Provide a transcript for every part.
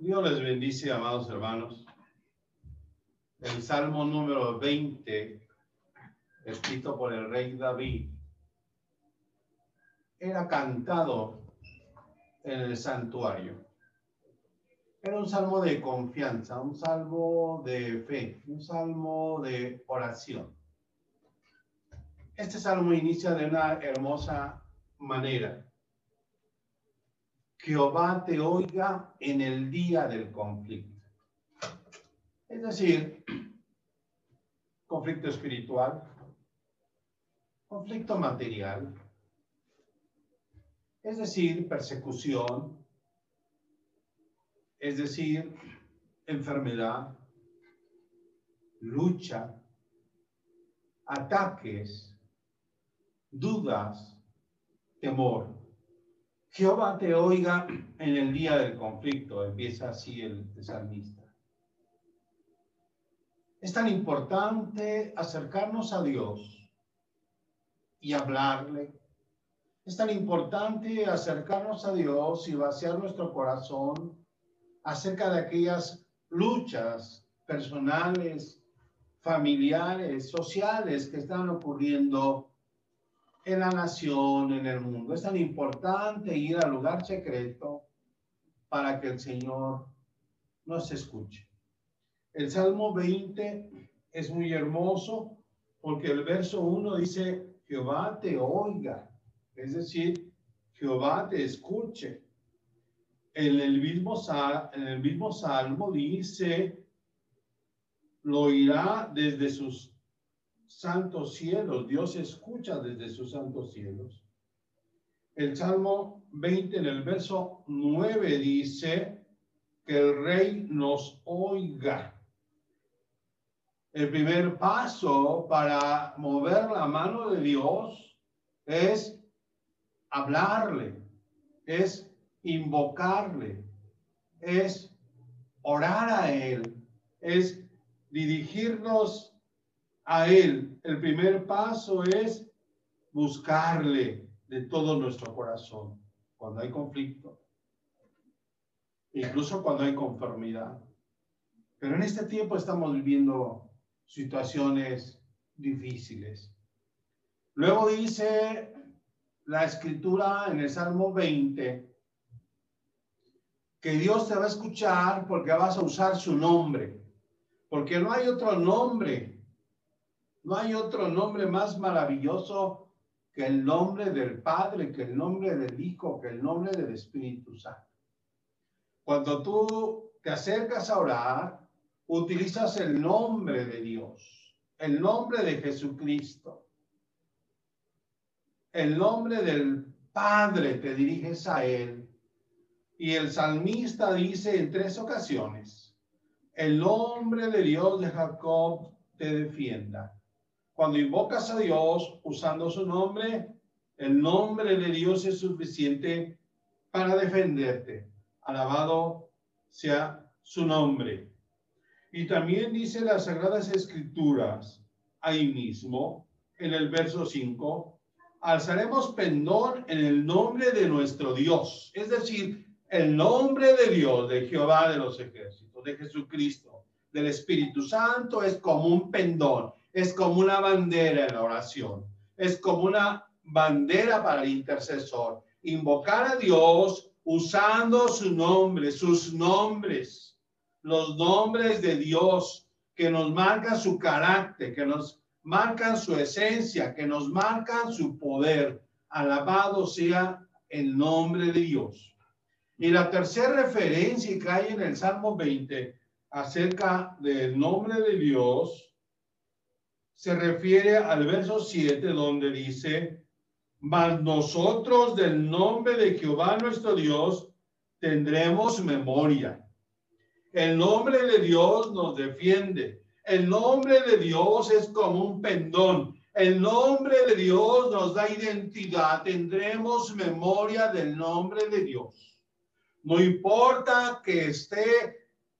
Dios les bendice, amados hermanos. El Salmo número 20, escrito por el rey David, era cantado en el santuario. Era un salmo de confianza, un salmo de fe, un salmo de oración. Este salmo inicia de una hermosa manera. Jehová te oiga en el día del conflicto. Es decir, conflicto espiritual, conflicto material, es decir, persecución, es decir, enfermedad, lucha, ataques, dudas, temor. Jehová te oiga en el día del conflicto, empieza así el, salmista. Es tan importante acercarnos a Dios y hablarle. Es tan importante acercarnos a Dios y vaciar nuestro corazón acerca de aquellas luchas personales, familiares, sociales que están ocurriendo en la nación, en el mundo. Es tan importante ir al lugar secreto para que el Señor nos escuche. El Salmo 20 es muy hermoso porque el verso 1 dice, Jehová te oiga, es decir, Jehová te escuche en el mismo, en el mismo salmo dice, lo oirá desde sus santos cielos. Dios escucha desde sus santos cielos. El Salmo 20 en el verso 9 dice que el rey nos oiga. El primer paso para mover la mano de Dios es hablarle, es invocarle, es orar a Él, es dirigirnos a Él. El primer paso es buscarle de todo nuestro corazón cuando hay conflicto, incluso cuando hay conformidad. Pero en este tiempo estamos viviendo situaciones difíciles. Luego dice la escritura en el Salmo 20, que Dios te va a escuchar porque vas a usar su nombre, porque no hay otro nombre, no hay otro nombre más maravilloso que el nombre del Padre, que el nombre del Hijo, que el nombre del Espíritu Santo. Cuando tú te acercas a orar, utilizas el nombre de Dios, el nombre de Jesucristo, el nombre del Padre, te diriges a Él y el salmista dice en tres ocasiones, el nombre de Dios de Jacob te defienda. Cuando invocas a Dios usando su nombre, el nombre de Dios es suficiente para defenderte. Alabado sea su nombre. Y también dice las Sagradas Escrituras, ahí mismo, en el verso 5, alzaremos pendón en el nombre de nuestro Dios. Es decir, el nombre de Dios, de Jehová de los ejércitos, de Jesucristo, del Espíritu Santo, es como un pendón, es como una bandera en la oración, es como una bandera para el intercesor. Invocar a Dios usando su nombre, sus nombres, los nombres de Dios que nos marcan su carácter, que nos marcan su esencia, que nos marcan su poder. Alabado sea el nombre de Dios. Y la tercera referencia que hay en el Salmo 20 acerca del nombre de Dios se refiere al verso 7 donde dice, mas nosotros del nombre de Jehová nuestro Dios tendremos memoria. El nombre de Dios nos defiende. El nombre de Dios es como un pendón. El nombre de Dios nos da identidad. Tendremos memoria del nombre de Dios. No importa que esté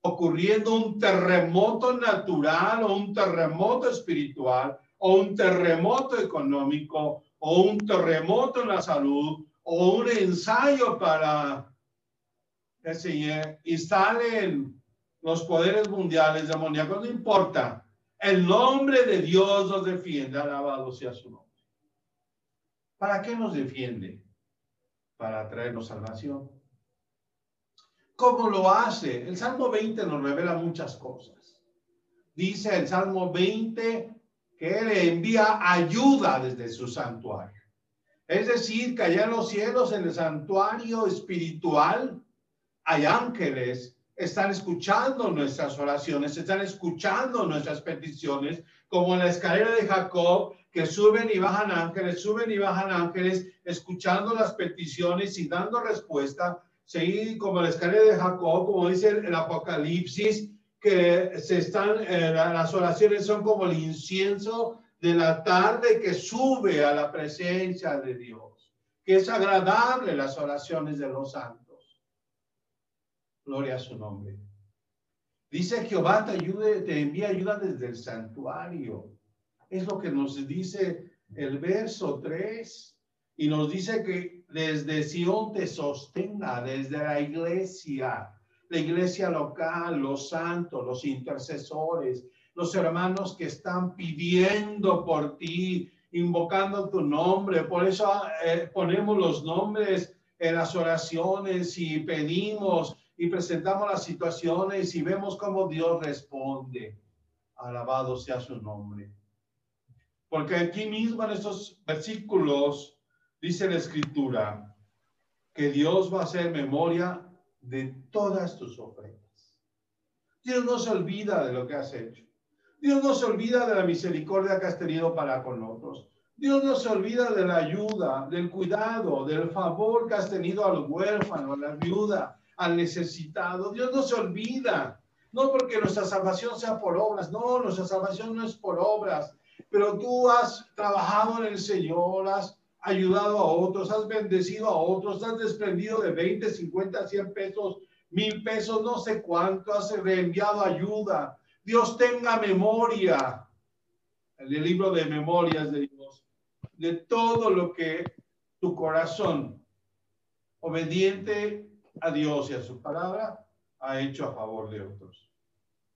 ocurriendo un terremoto natural o un terremoto espiritual o un terremoto económico o un terremoto en la salud o un ensayo para y salen los poderes mundiales demoníacos, no importa. El nombre de Dios nos defiende, alabado sea su nombre. ¿Para qué nos defiende? Para traernos salvación. ¿Cómo lo hace? El Salmo 20 nos revela muchas cosas. Dice el Salmo 20 que Él envía ayuda desde su santuario. Es decir, que allá en los cielos, en el santuario espiritual, hay ángeles, están escuchando nuestras oraciones, están escuchando nuestras peticiones, como en la escalera de Jacob, que suben y bajan ángeles, suben y bajan ángeles, escuchando las peticiones y dando respuesta seguir como la escalera de Jacob, como dice el, Apocalipsis, que se están, eh, las oraciones son como el incienso de la tarde que sube a la presencia de Dios, que es agradable las oraciones de los santos. Gloria a su nombre. Dice Jehová te ayude, te envía ayuda desde el santuario. Es lo que nos dice el verso 3. Y nos dice que desde Sion te sostenga, desde la iglesia, la iglesia local, los santos, los intercesores, los hermanos que están pidiendo por ti, invocando tu nombre. Por eso eh, ponemos los nombres en las oraciones y pedimos y presentamos las situaciones y vemos cómo Dios responde. Alabado sea su nombre. Porque aquí mismo en estos versículos Dice la escritura que Dios va a hacer memoria de todas tus ofrendas. Dios no se olvida de lo que has hecho. Dios no se olvida de la misericordia que has tenido para con otros. Dios no se olvida de la ayuda, del cuidado, del favor que has tenido al huérfano, a la viuda, al necesitado. Dios no se olvida. No porque nuestra salvación sea por obras. No, nuestra salvación no es por obras. Pero tú has trabajado en el Señor, has ayudado a otros, has bendecido a otros, has desprendido de 20, 50, 100 pesos, mil pesos, no sé cuánto, has reenviado ayuda. Dios tenga memoria, el libro de memorias de Dios, de todo lo que tu corazón, obediente a Dios y a su palabra, ha hecho a favor de otros.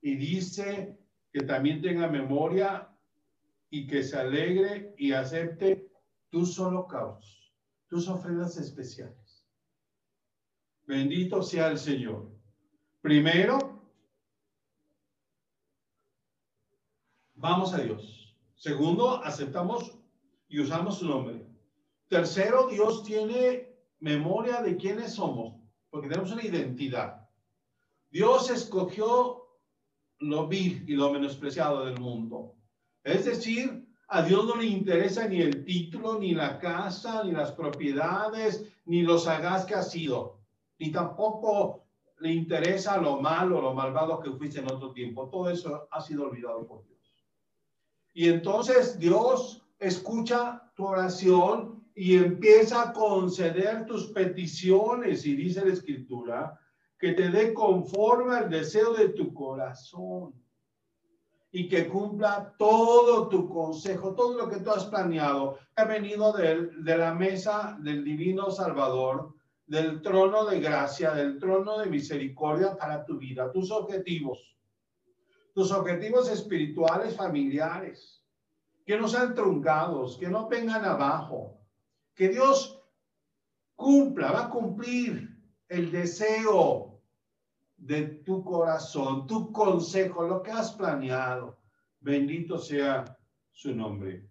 Y dice que también tenga memoria y que se alegre y acepte tus holocaustos, tus ofrendas especiales. Bendito sea el Señor. Primero, vamos a Dios. Segundo, aceptamos y usamos su nombre. Tercero, Dios tiene memoria de quiénes somos, porque tenemos una identidad. Dios escogió lo vil y lo menospreciado del mundo. Es decir, a Dios no le interesa ni el título, ni la casa, ni las propiedades, ni los sagaz que ha sido, ni tampoco le interesa lo malo, lo malvado que fuiste en otro tiempo. Todo eso ha sido olvidado por Dios. Y entonces Dios escucha tu oración y empieza a conceder tus peticiones. Y dice la escritura, que te dé conforme al deseo de tu corazón y que cumpla todo tu consejo, todo lo que tú has planeado, ha venido de, de la mesa del divino Salvador, del trono de gracia, del trono de misericordia para tu vida, tus objetivos, tus objetivos espirituales, familiares, que no sean truncados, que no vengan abajo, que Dios cumpla, va a cumplir el deseo de tu corazón, tu consejo, lo que has planeado. Bendito sea su nombre.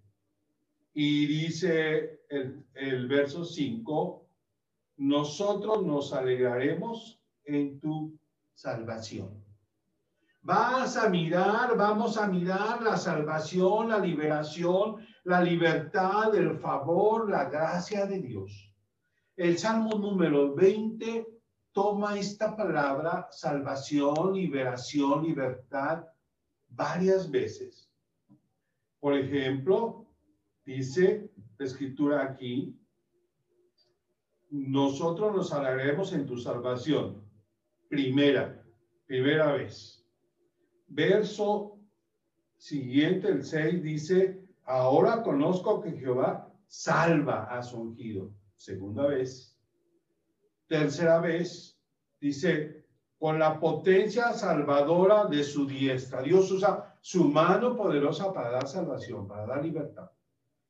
Y dice el, el verso 5, nosotros nos alegraremos en tu salvación. Vas a mirar, vamos a mirar la salvación, la liberación, la libertad, el favor, la gracia de Dios. El Salmo número 20 toma esta palabra salvación, liberación, libertad varias veces. Por ejemplo, dice la escritura aquí, nosotros nos alegremos en tu salvación. Primera, primera vez. Verso siguiente, el 6, dice, ahora conozco que Jehová salva a su ungido. Segunda vez tercera vez, Dice, con la potencia salvadora de su diestra. Dios usa su mano poderosa para dar salvación, para dar libertad,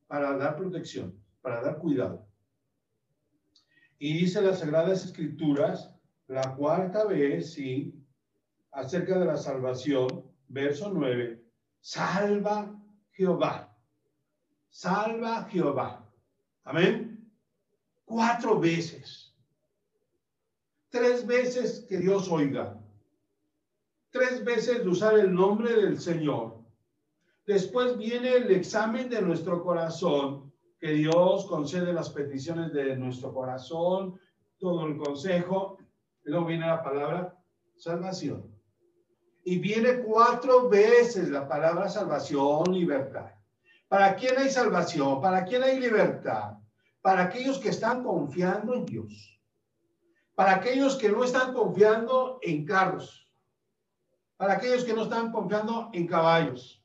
para dar protección, para dar cuidado. Y dice las Sagradas Escrituras, la cuarta vez, sí, acerca de la salvación, verso 9, salva Jehová, salva Jehová. Amén. Cuatro veces. Tres veces que Dios oiga. Tres veces de usar el nombre del Señor. Después viene el examen de nuestro corazón, que Dios concede las peticiones de nuestro corazón, todo el consejo. Luego viene la palabra salvación. Y viene cuatro veces la palabra salvación, libertad. ¿Para quién hay salvación? ¿Para quién hay libertad? Para aquellos que están confiando en Dios para aquellos que no están confiando en carros, para aquellos que no están confiando en caballos.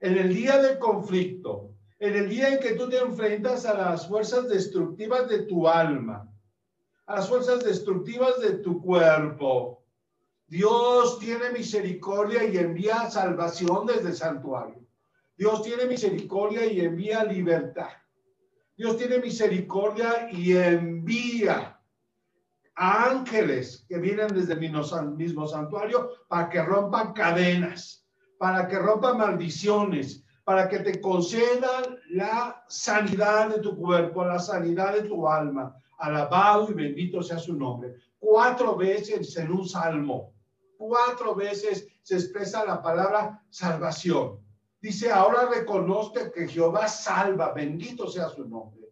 En el día del conflicto, en el día en que tú te enfrentas a las fuerzas destructivas de tu alma, a las fuerzas destructivas de tu cuerpo, Dios tiene misericordia y envía salvación desde el santuario. Dios tiene misericordia y envía libertad. Dios tiene misericordia y envía ángeles que vienen desde el mismo santuario para que rompan cadenas, para que rompan maldiciones, para que te concedan la sanidad de tu cuerpo, la sanidad de tu alma. Alabado y bendito sea su nombre. Cuatro veces en un salmo, cuatro veces se expresa la palabra salvación. Dice, ahora reconozca que Jehová salva, bendito sea su nombre.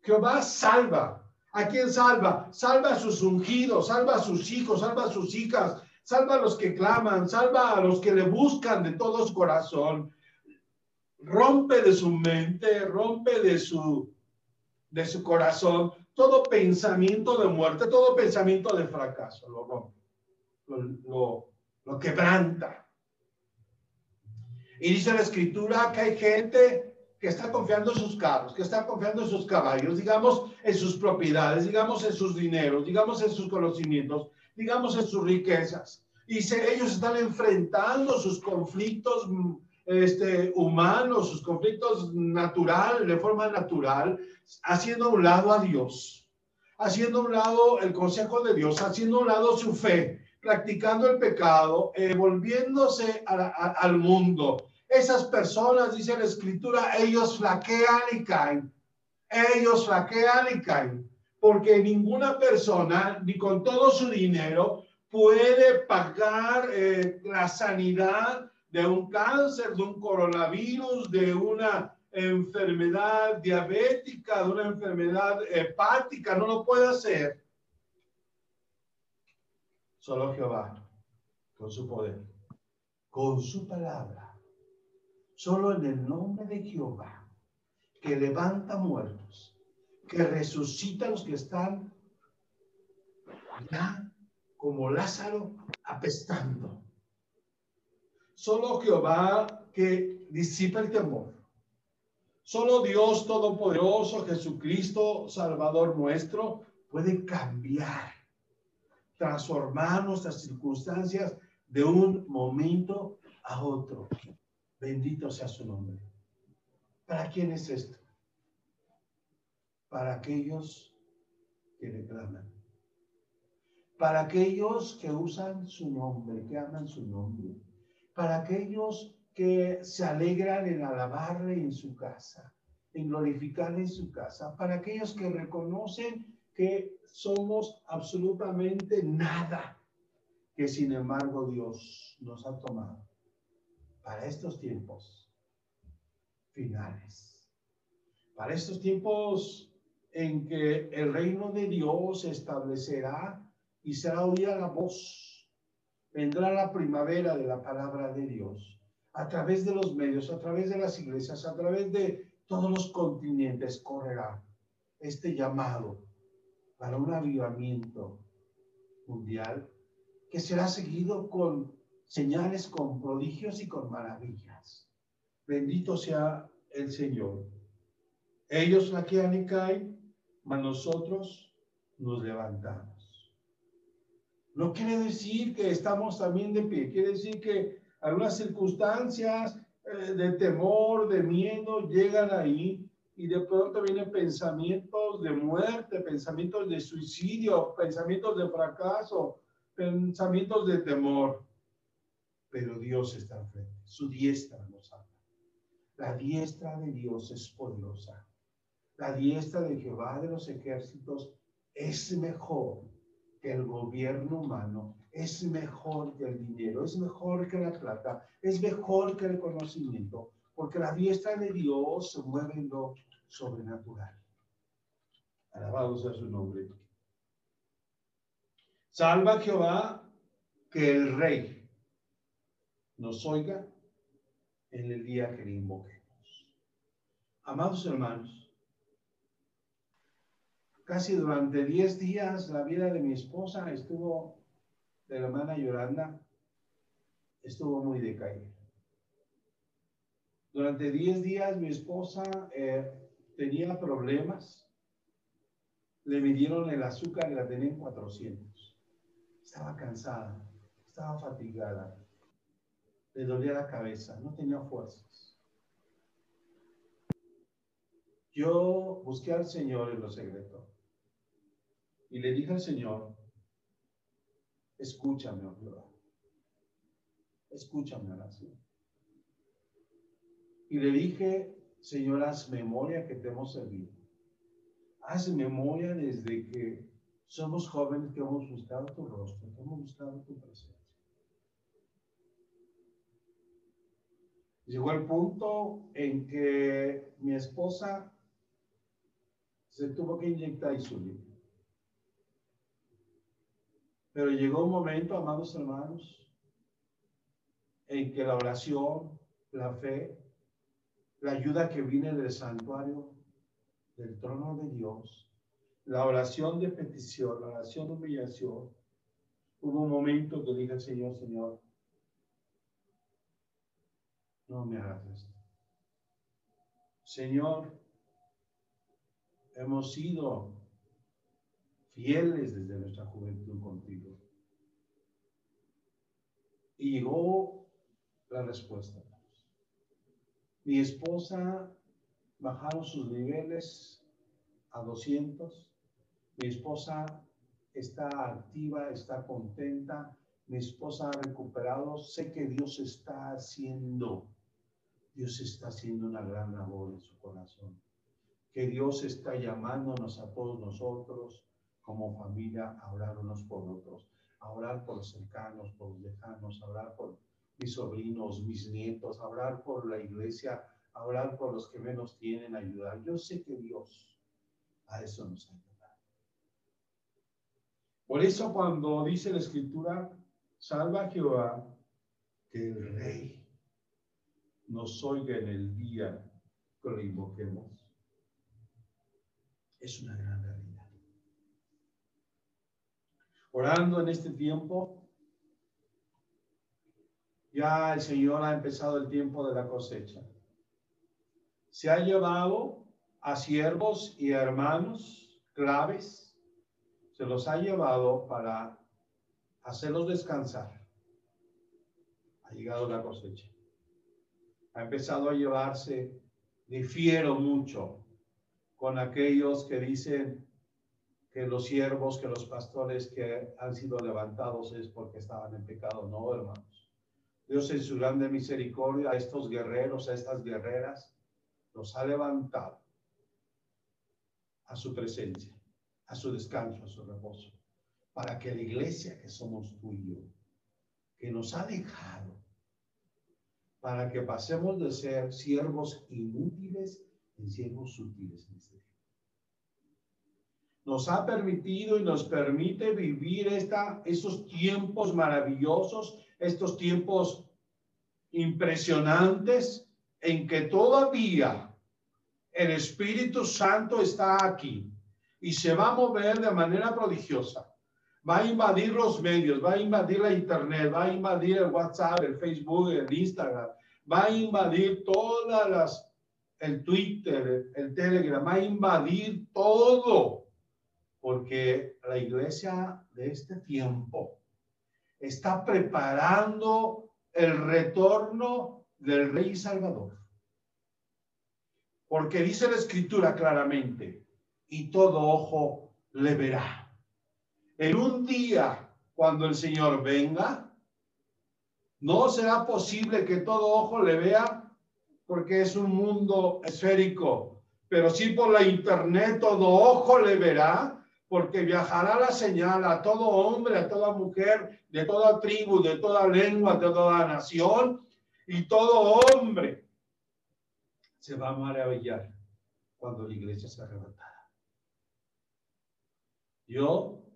Jehová salva. ¿A quién salva? Salva a sus ungidos, salva a sus hijos, salva a sus hijas, salva a los que claman, salva a los que le buscan de todo su corazón. Rompe de su mente, rompe de su, de su corazón todo pensamiento de muerte, todo pensamiento de fracaso, lo rompe, lo, lo quebranta. Y dice la escritura que hay gente que está confiando en sus carros, que está confiando en sus caballos, digamos en sus propiedades, digamos en sus dineros, digamos en sus conocimientos, digamos en sus riquezas. Y se, ellos están enfrentando sus conflictos mm, este, humanos, sus conflictos naturales, de forma natural, haciendo un lado a Dios, haciendo un lado el consejo de Dios, haciendo a un lado su fe, practicando el pecado, eh, volviéndose al mundo, esas personas, dice la escritura, ellos flaquean y caen. Ellos flaquean y caen. Porque ninguna persona, ni con todo su dinero, puede pagar eh, la sanidad de un cáncer, de un coronavirus, de una enfermedad diabética, de una enfermedad hepática. No lo puede hacer. Solo Jehová, con su poder, con su palabra solo en el nombre de Jehová, que levanta muertos, que resucita a los que están ya como Lázaro apestando. Solo Jehová que disipa el temor. Solo Dios Todopoderoso, Jesucristo, Salvador nuestro, puede cambiar, transformar nuestras circunstancias de un momento a otro. Bendito sea su nombre. ¿Para quién es esto? Para aquellos que le claman. Para aquellos que usan su nombre, que aman su nombre. Para aquellos que se alegran en alabarle en su casa, en glorificarle en su casa. Para aquellos que reconocen que somos absolutamente nada, que sin embargo Dios nos ha tomado para estos tiempos finales, para estos tiempos en que el reino de Dios se establecerá y será oída la voz. Vendrá la primavera de la palabra de Dios a través de los medios, a través de las iglesias, a través de todos los continentes correrá este llamado para un avivamiento mundial que será seguido con señales con prodigios y con maravillas. Bendito sea el Señor. Ellos flaquean y caen, mas nosotros nos levantamos. No quiere decir que estamos también de pie, quiere decir que algunas circunstancias eh, de temor, de miedo llegan ahí y de pronto vienen pensamientos de muerte, pensamientos de suicidio, pensamientos de fracaso, pensamientos de temor. Pero Dios está frente, su diestra nos habla. La diestra de Dios es poderosa. La diestra de Jehová de los ejércitos es mejor que el gobierno humano, es mejor que el dinero, es mejor que la plata, es mejor que el conocimiento, porque la diestra de Dios se mueve en lo sobrenatural. Alabado sea su nombre. Salva Jehová que el rey nos oiga en el día que le invoquemos. Amados hermanos, casi durante 10 días la vida de mi esposa estuvo, de la hermana Yolanda, estuvo muy decaída. Durante 10 días mi esposa eh, tenía problemas. Le midieron el azúcar y la tenía en 400. Estaba cansada, estaba fatigada, le dolía la cabeza, no tenía fuerzas. Yo busqué al Señor en lo secreto y le dije al Señor, escúchame, oh Jehová, escúchame oración. Y le dije, Señor, haz memoria que te hemos servido. Haz memoria desde que somos jóvenes que hemos buscado tu rostro, que hemos buscado tu presencia. Llegó el punto en que mi esposa se tuvo que inyectar insulina. Pero llegó un momento, amados hermanos, en que la oración, la fe, la ayuda que viene del santuario, del trono de Dios, la oración de petición, la oración de humillación. Hubo un momento que dije al Señor, Señor, no me hagas esto. Señor, hemos sido fieles desde nuestra juventud contigo. Y llegó la respuesta. Mi esposa bajaron sus niveles a 200. Mi esposa está activa, está contenta. Mi esposa ha recuperado. Sé que Dios está haciendo, Dios está haciendo una gran labor en su corazón. Que Dios está llamándonos a todos nosotros como familia a orar unos por otros, a orar por los cercanos, por los lejanos, a orar por mis sobrinos, mis nietos, a orar por la iglesia, a orar por los que menos tienen, ayudar. Yo sé que Dios a eso nos ayuda. Por eso cuando dice la escritura, salva Jehová, que el rey nos oiga en el día que lo invoquemos, es una gran realidad. Orando en este tiempo, ya el Señor ha empezado el tiempo de la cosecha. Se ha llevado a siervos y hermanos claves, se los ha llevado para hacerlos descansar. Ha llegado la cosecha. Ha empezado a llevarse, difiero mucho con aquellos que dicen que los siervos, que los pastores que han sido levantados es porque estaban en pecado. No, hermanos. Dios en su grande misericordia a estos guerreros, a estas guerreras, los ha levantado a su presencia, a su descanso, a su reposo, para que la iglesia que somos tú y yo, que nos ha dejado, para que pasemos de ser siervos inútiles en siervos sutiles en este Nos ha permitido y nos permite vivir esta, esos tiempos maravillosos estos tiempos impresionantes en que todavía el Espíritu Santo está aquí y se va a mover de manera prodigiosa. Va a invadir los medios, va a invadir la Internet, va a invadir el WhatsApp, el Facebook, el Instagram, va a invadir todas las, el Twitter, el Telegram, va a invadir todo, porque la iglesia de este tiempo está preparando el retorno del Rey Salvador. Porque dice la Escritura claramente, y todo ojo le verá. En un día, cuando el Señor venga, no será posible que todo ojo le vea porque es un mundo esférico, pero sí por la internet todo ojo le verá, porque viajará la señal a todo hombre, a toda mujer, de toda tribu, de toda lengua, de toda nación, y todo hombre se va a maravillar cuando la iglesia sea arrebatada. Yo,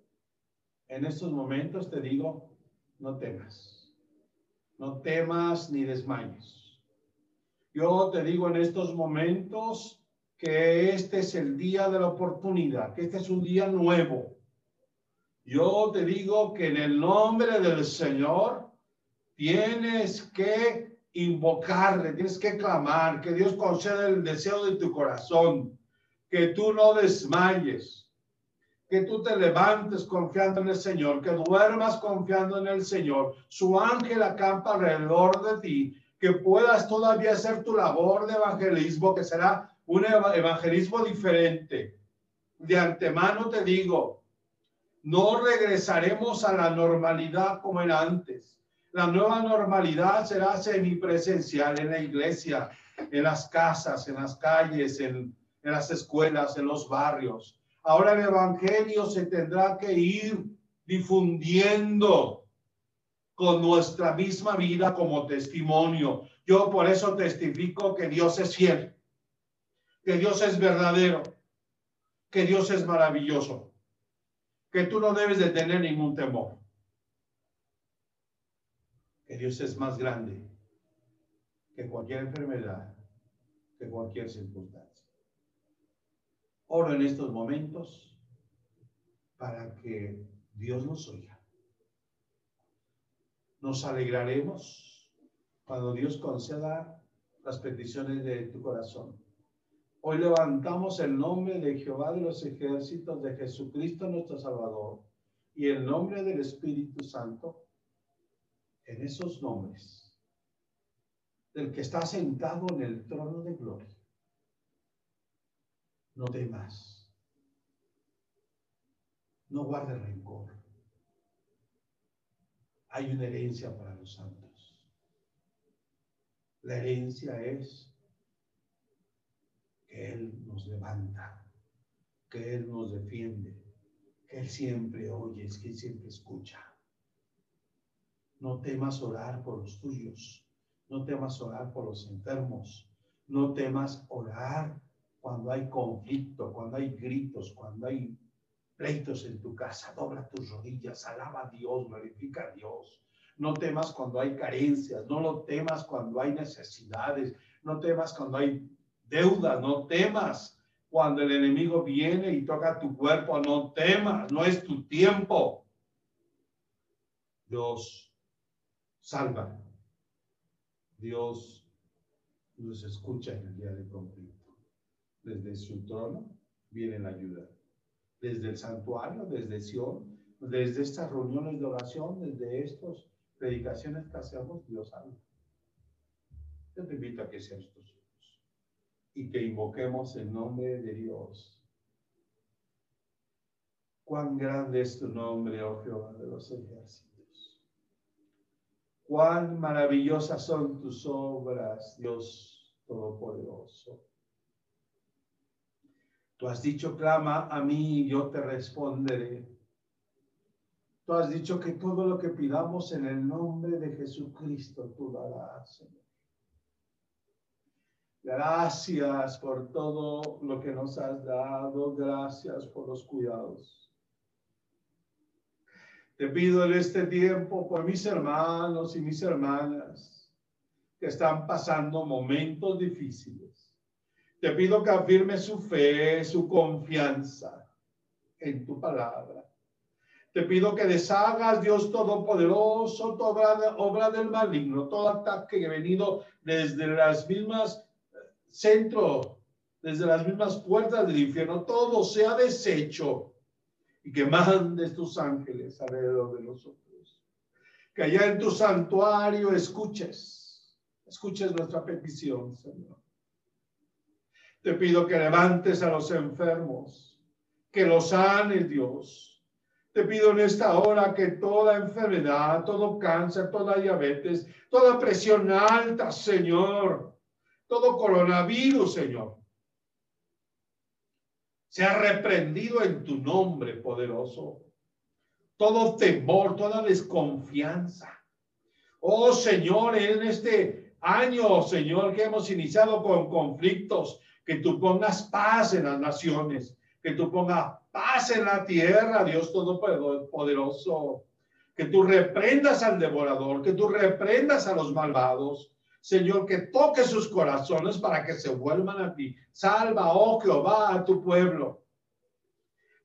en estos momentos te digo, no temas, no temas ni desmayes. Yo te digo en estos momentos que este es el día de la oportunidad, que este es un día nuevo. Yo te digo que en el nombre del Señor tienes que invocarle, tienes que clamar, que Dios conceda el deseo de tu corazón, que tú no desmayes, que tú te levantes confiando en el Señor, que duermas confiando en el Señor. Su ángel acampa alrededor de ti que puedas todavía hacer tu labor de evangelismo, que será un evangelismo diferente. De antemano te digo, no regresaremos a la normalidad como era antes. La nueva normalidad será semipresencial en la iglesia, en las casas, en las calles, en, en las escuelas, en los barrios. Ahora el Evangelio se tendrá que ir difundiendo con nuestra misma vida como testimonio. Yo por eso testifico que Dios es fiel, que Dios es verdadero, que Dios es maravilloso, que tú no debes de tener ningún temor, que Dios es más grande que cualquier enfermedad, que cualquier circunstancia. Oro en estos momentos para que Dios nos oiga nos alegraremos cuando Dios conceda las peticiones de tu corazón. Hoy levantamos el nombre de Jehová de los ejércitos, de Jesucristo nuestro Salvador, y el nombre del Espíritu Santo en esos nombres, del que está sentado en el trono de gloria. No temas, no guardes rencor hay una herencia para los santos. La herencia es que Él nos levanta, que Él nos defiende, que Él siempre oye, que Él siempre escucha. No temas orar por los tuyos, no temas orar por los enfermos, no temas orar cuando hay conflicto, cuando hay gritos, cuando hay pleitos en tu casa, dobla tus rodillas, alaba a Dios, glorifica a Dios. No temas cuando hay carencias, no lo temas cuando hay necesidades, no temas cuando hay deudas, no temas cuando el enemigo viene y toca tu cuerpo, no temas, no es tu tiempo. Dios salva. Dios nos escucha en el día de conflicto. Desde su trono viene la ayuda desde el santuario, desde Sion, desde estas reuniones de oración, desde estas predicaciones que hacemos, Dios sabe. Yo te invito a que seas tus hijos y que invoquemos el nombre de Dios. Cuán grande es tu nombre, oh Jehová de los ejércitos. Cuán maravillosas son tus obras, Dios Todopoderoso. Tú has dicho, clama a mí y yo te responderé. Tú has dicho que todo lo que pidamos en el nombre de Jesucristo tú darás. Gracias por todo lo que nos has dado. Gracias por los cuidados. Te pido en este tiempo por mis hermanos y mis hermanas que están pasando momentos difíciles te pido que afirme su fe, su confianza en tu palabra. Te pido que deshagas, Dios Todopoderoso, toda obra del maligno, todo ataque que ha venido desde las mismas eh, centros, desde las mismas puertas del infierno, todo sea deshecho y que mandes tus ángeles alrededor de nosotros. que allá en tu santuario escuches, escuches nuestra petición, Señor. Te pido que levantes a los enfermos, que los sanes, Dios. Te pido en esta hora que toda enfermedad, todo cáncer, toda diabetes, toda presión alta, Señor, todo coronavirus, Señor, sea reprendido en tu nombre poderoso todo temor, toda desconfianza. Oh Señor, en este año, Señor, que hemos iniciado con conflictos, que tú pongas paz en las naciones, que tú pongas paz en la tierra, Dios Todopoderoso, que tú reprendas al devorador, que tú reprendas a los malvados, Señor, que toque sus corazones para que se vuelvan a ti. Salva, oh Jehová, a tu pueblo.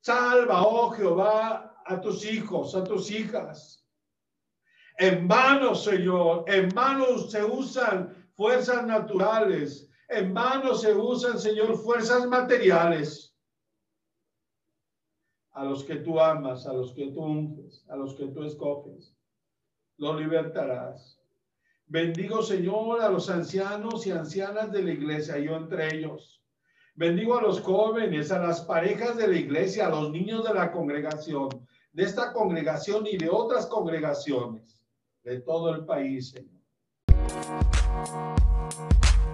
Salva, oh Jehová, a tus hijos, a tus hijas. En manos, Señor, en manos se usan fuerzas naturales, en manos se usan, Señor, fuerzas materiales. A los que tú amas, a los que tú unges, a los que tú escoges, los libertarás. Bendigo, Señor, a los ancianos y ancianas de la iglesia, yo entre ellos. Bendigo a los jóvenes, a las parejas de la iglesia, a los niños de la congregación de esta congregación y de otras congregaciones de todo el país, Señor.